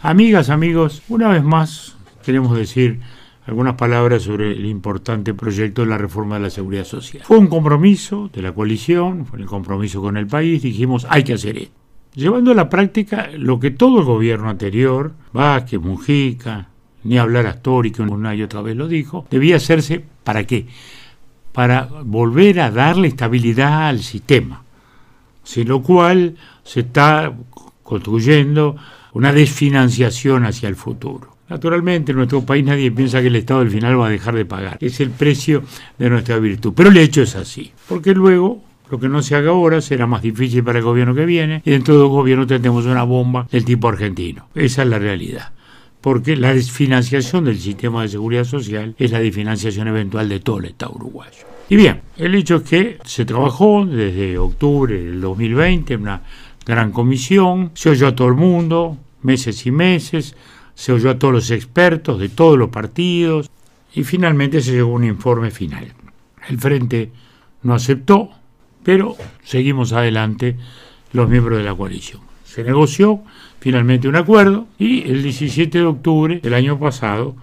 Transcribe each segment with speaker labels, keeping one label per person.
Speaker 1: Amigas, amigos, una vez más queremos decir algunas palabras sobre el importante proyecto de la reforma de la seguridad social. Fue un compromiso de la coalición, fue el compromiso con el país, dijimos hay que hacer esto. Llevando a la práctica lo que todo el gobierno anterior, Vázquez, Mujica, ni hablar Astori, que una y otra vez lo dijo, debía hacerse para qué? Para volver a darle estabilidad al sistema, sin lo cual se está construyendo una desfinanciación hacia el futuro. Naturalmente, en nuestro país nadie piensa que el Estado al final va a dejar de pagar. Es el precio de nuestra virtud. Pero el hecho es así. Porque luego lo que no se haga ahora será más difícil para el gobierno que viene y dentro del gobierno tendremos una bomba del tipo argentino. Esa es la realidad. Porque la desfinanciación del sistema de seguridad social es la desfinanciación eventual de todo el Estado uruguayo. Y bien, el hecho es que se trabajó desde octubre del 2020 en una gran comisión, se oyó a todo el mundo, meses y meses, se oyó a todos los expertos de todos los partidos y finalmente se llegó a un informe final. El Frente no aceptó, pero seguimos adelante los miembros de la coalición. Se negoció finalmente un acuerdo y el 17 de octubre del año pasado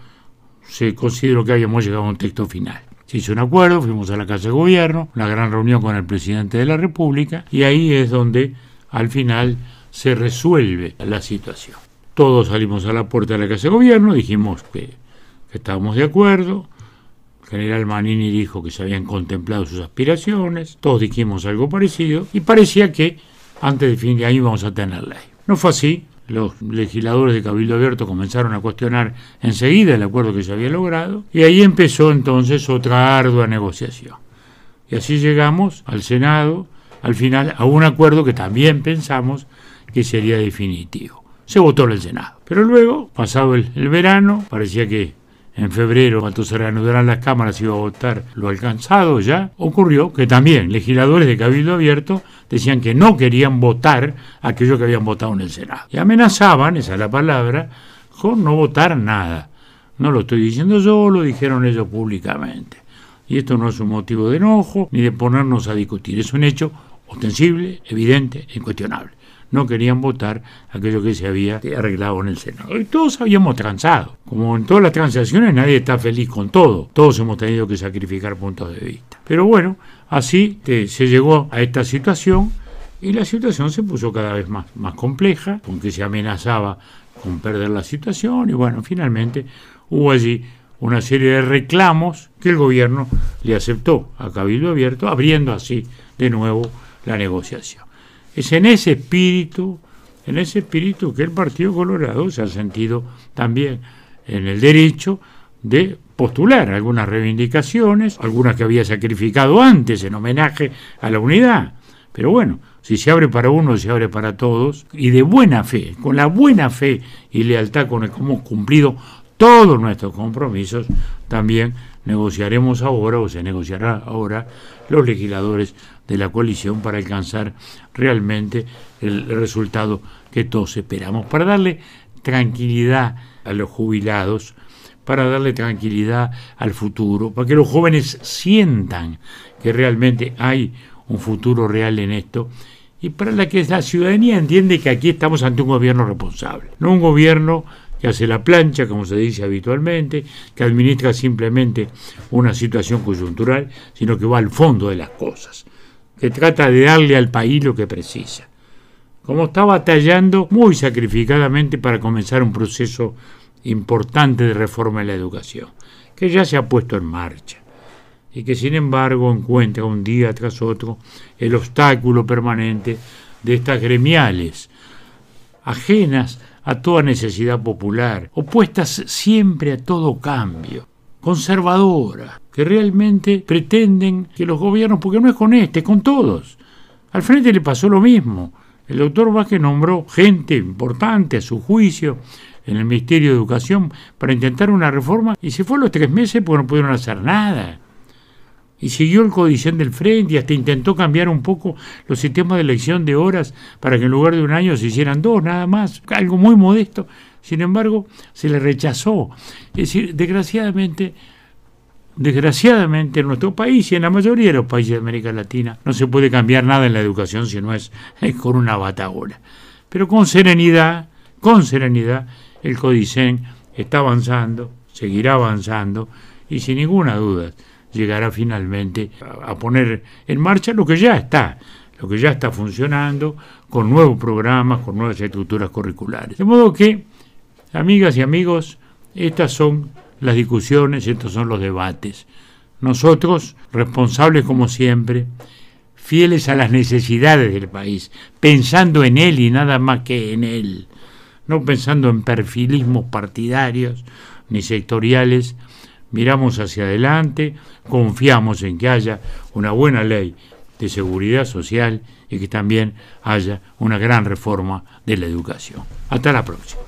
Speaker 1: se consideró que habíamos llegado a un texto final. Se hizo un acuerdo, fuimos a la Casa de Gobierno, una gran reunión con el presidente de la República y ahí es donde al final se resuelve la situación. Todos salimos a la puerta de la Casa de Gobierno, dijimos que, estábamos de acuerdo. General Manini dijo que se habían contemplado sus aspiraciones, todos dijimos algo parecido, y parecía que antes de fin de año íbamos a tener ley. No fue así, los legisladores de Cabildo Abierto comenzaron a cuestionar enseguida el acuerdo que se había logrado, y ahí empezó entonces otra ardua negociación. Y así llegamos al Senado, al final, a un acuerdo que también pensamos que sería definitivo se votó en el Senado. Pero luego, pasado el, verano, parecía que en febrero, cuando se reanudaran las cámaras, iba a votar lo alcanzado ya, ocurrió que también legisladores de Cabildo Abierto decían que no querían votar aquello que habían votado en el Senado. Y amenazaban, esa es la palabra, con no votar nada. No lo estoy diciendo yo, lo dijeron ellos públicamente. Y esto no es un motivo de enojo ni de ponernos a discutir, es un hecho ostensible, evidente, incuestionable no querían votar aquello que se había arreglado en el Senado. Y todos habíamos transado. Como en todas las transacciones nadie está feliz con todo. Todos hemos tenido que sacrificar puntos de vista. Pero bueno, así se llegó a esta situación y la situación se puso cada vez más, más compleja, con que se amenazaba con perder la situación y bueno, finalmente hubo allí una serie de reclamos que el gobierno le aceptó a Cabildo Abierto, abriendo así de nuevo la negociación. Es en ese espíritu, en ese espíritu que el Partido Colorado se ha sentido también en el derecho de postular algunas reivindicaciones, algunas que había sacrificado antes en homenaje a la unidad. Pero bueno, si se abre para uno, se abre para todos, y de buena fe, con la buena fe y lealtad con el que hemos cumplido todos nuestros compromisos, también negociaremos ahora o se negociará ahora los legisladores de la coalición para alcanzar realmente el resultado que todos esperamos, para darle tranquilidad a los jubilados, para darle tranquilidad al futuro, para que los jóvenes sientan que realmente hay un futuro real en esto y para la que la ciudadanía entiende que aquí estamos ante un gobierno responsable, no un gobierno que hace la plancha, como se dice habitualmente, que administra simplemente una situación coyuntural, sino que va al fondo de las cosas que trata de darle al país lo que precisa. Como está batallando muy sacrificadamente para comenzar un proceso importante de reforma en la educación, que ya se ha puesto en marcha y que sin embargo encuentra un día tras otro el obstáculo permanente de estas gremiales, ajenas a toda necesidad popular, opuestas siempre a todo cambio, conservadoras, que realmente pretenden que los gobiernos, porque no es con este, es con todos. Al frente le pasó lo mismo. El doctor Vázquez nombró gente importante a su juicio en el Ministerio de Educación para intentar una reforma y se fue a los tres meses porque no pudieron hacer nada. Y siguió el codicen del frente y hasta intentó cambiar un poco los sistemas de elección de horas para que en lugar de un año se hicieran dos, nada más, algo muy modesto. Sin embargo, se le rechazó. Es decir, desgraciadamente, Desgraciadamente en nuestro país y en la mayoría de los países de América Latina no se puede cambiar nada en la educación si no es, con una batagola. Pero con serenidad con serenidad, el Codicen está avanzando, seguirá avanzando y sin ninguna duda llegará finalmente a poner en marcha lo que ya está, lo que ya está funcionando, con nuevos programas, con nuevas estructuras curriculares. De modo que, amigas y amigos, estas son las discusiones, estos son los debates. Nosotros, responsables como siempre, fieles a las necesidades del país, pensando en él y nada más que en él, no pensando en perfilismos partidarios ni sectoriales, miramos hacia adelante, confiamos en que haya una buena ley de seguridad social y que también haya una gran reforma de la educación. Hasta la próxima.